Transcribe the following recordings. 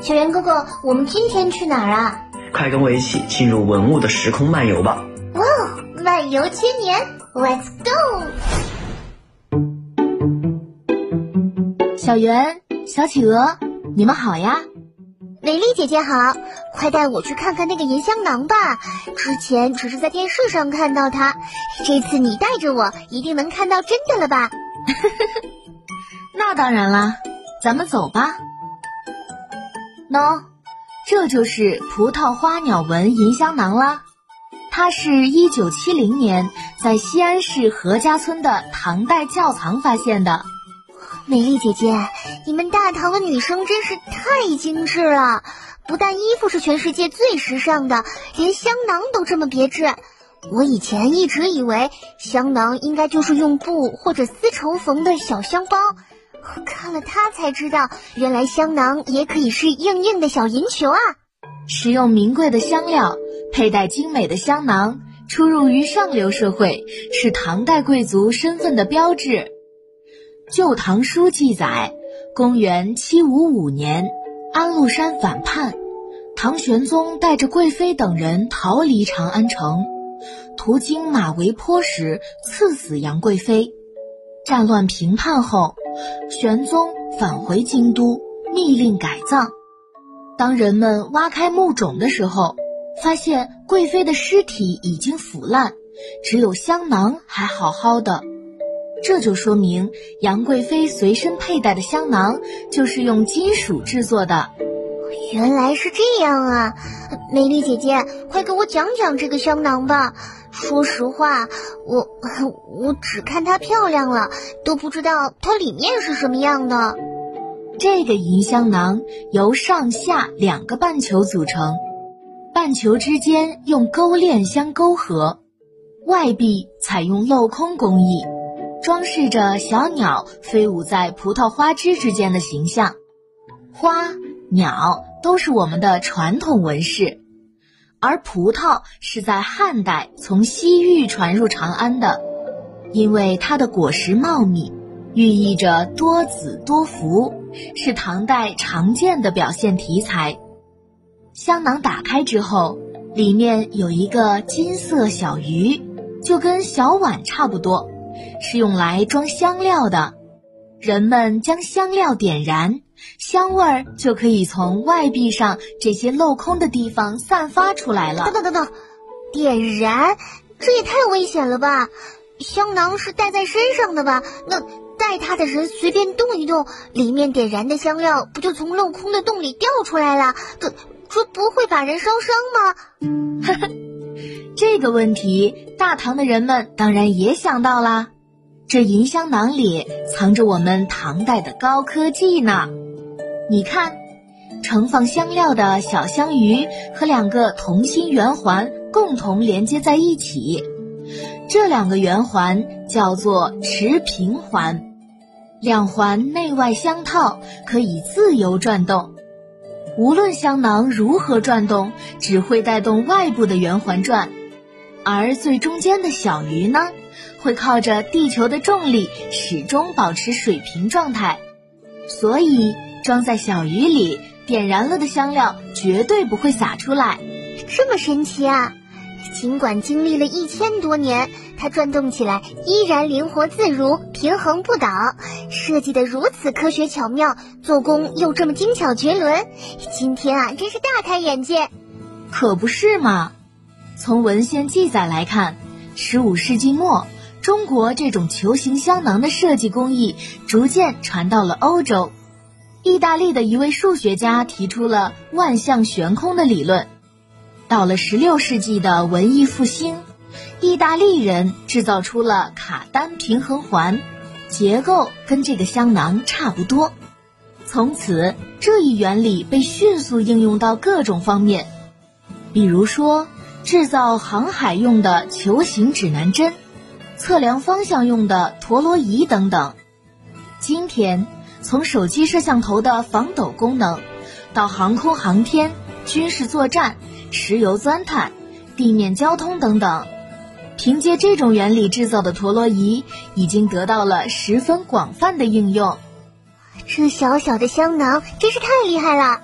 小圆哥哥，我们今天去哪儿啊？快跟我一起进入文物的时空漫游吧！哇哦，漫游千年，Let's go！小圆、小企鹅，你们好呀！美丽姐姐好，快带我去看看那个银香囊吧。之前只是在电视上看到它，这次你带着我，一定能看到真的了吧？那当然啦，咱们走吧。喏，这就是葡萄花鸟纹银香囊啦。它是一九七零年在西安市何家村的唐代窖藏发现的。美丽姐姐，你们大唐的女生真是太精致了，不但衣服是全世界最时尚的，连香囊都这么别致。我以前一直以为香囊应该就是用布或者丝绸缝的小香包，我看了它才知道，原来香囊也可以是硬硬的小银球啊！使用名贵的香料，佩戴精美的香囊，出入于上流社会，是唐代贵族身份的标志。《旧唐书》记载，公元七五五年，安禄山反叛，唐玄宗带着贵妃等人逃离长安城。途经马嵬坡时，刺死杨贵妃。战乱平叛后，玄宗返回京都，密令改葬。当人们挖开墓冢的时候，发现贵妃的尸体已经腐烂，只有香囊还好好的。这就说明杨贵妃随身佩戴的香囊就是用金属制作的。原来是这样啊！美丽姐姐，快给我讲讲这个香囊吧。说实话，我我只看它漂亮了，都不知道它里面是什么样的。这个银香囊由上下两个半球组成，半球之间用钩链相勾合，外壁采用镂空工艺，装饰着小鸟飞舞在葡萄花枝之间的形象。花鸟都是我们的传统纹饰。而葡萄是在汉代从西域传入长安的，因为它的果实茂密，寓意着多子多福，是唐代常见的表现题材。香囊打开之后，里面有一个金色小鱼，就跟小碗差不多，是用来装香料的。人们将香料点燃。香味儿就可以从外壁上这些镂空的地方散发出来了。等等等等，点燃，这也太危险了吧！香囊是戴在身上的吧？那戴它的人随便动一动，里面点燃的香料不就从镂空的洞里掉出来了？这这不会把人烧伤吗？呵呵，这个问题，大唐的人们当然也想到啦。这银香囊里藏着我们唐代的高科技呢。你看，盛放香料的小香鱼和两个同心圆环共同连接在一起，这两个圆环叫做持平环，两环内外相套，可以自由转动。无论香囊如何转动，只会带动外部的圆环转，而最中间的小鱼呢，会靠着地球的重力始终保持水平状态，所以。装在小鱼里，点燃了的香料绝对不会洒出来。这么神奇啊！尽管经历了一千多年，它转动起来依然灵活自如、平衡不倒，设计的如此科学巧妙，做工又这么精巧绝伦。今天啊，真是大开眼界。可不是嘛！从文献记载来看，十五世纪末，中国这种球形香囊的设计工艺逐渐传到了欧洲。意大利的一位数学家提出了万象悬空的理论。到了十六世纪的文艺复兴，意大利人制造出了卡丹平衡环，结构跟这个香囊差不多。从此，这一原理被迅速应用到各种方面，比如说制造航海用的球形指南针、测量方向用的陀螺仪等等。今天。从手机摄像头的防抖功能，到航空航天、军事作战、石油钻探、地面交通等等，凭借这种原理制造的陀螺仪已经得到了十分广泛的应用。这小小的香囊真是太厉害了！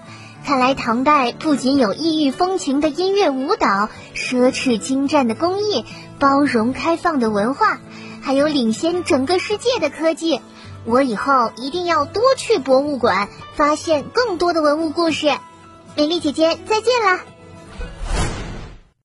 看来唐代不仅有异域风情的音乐舞蹈、奢侈精湛的工艺、包容开放的文化，还有领先整个世界的科技。我以后一定要多去博物馆，发现更多的文物故事。美丽姐姐，再见了。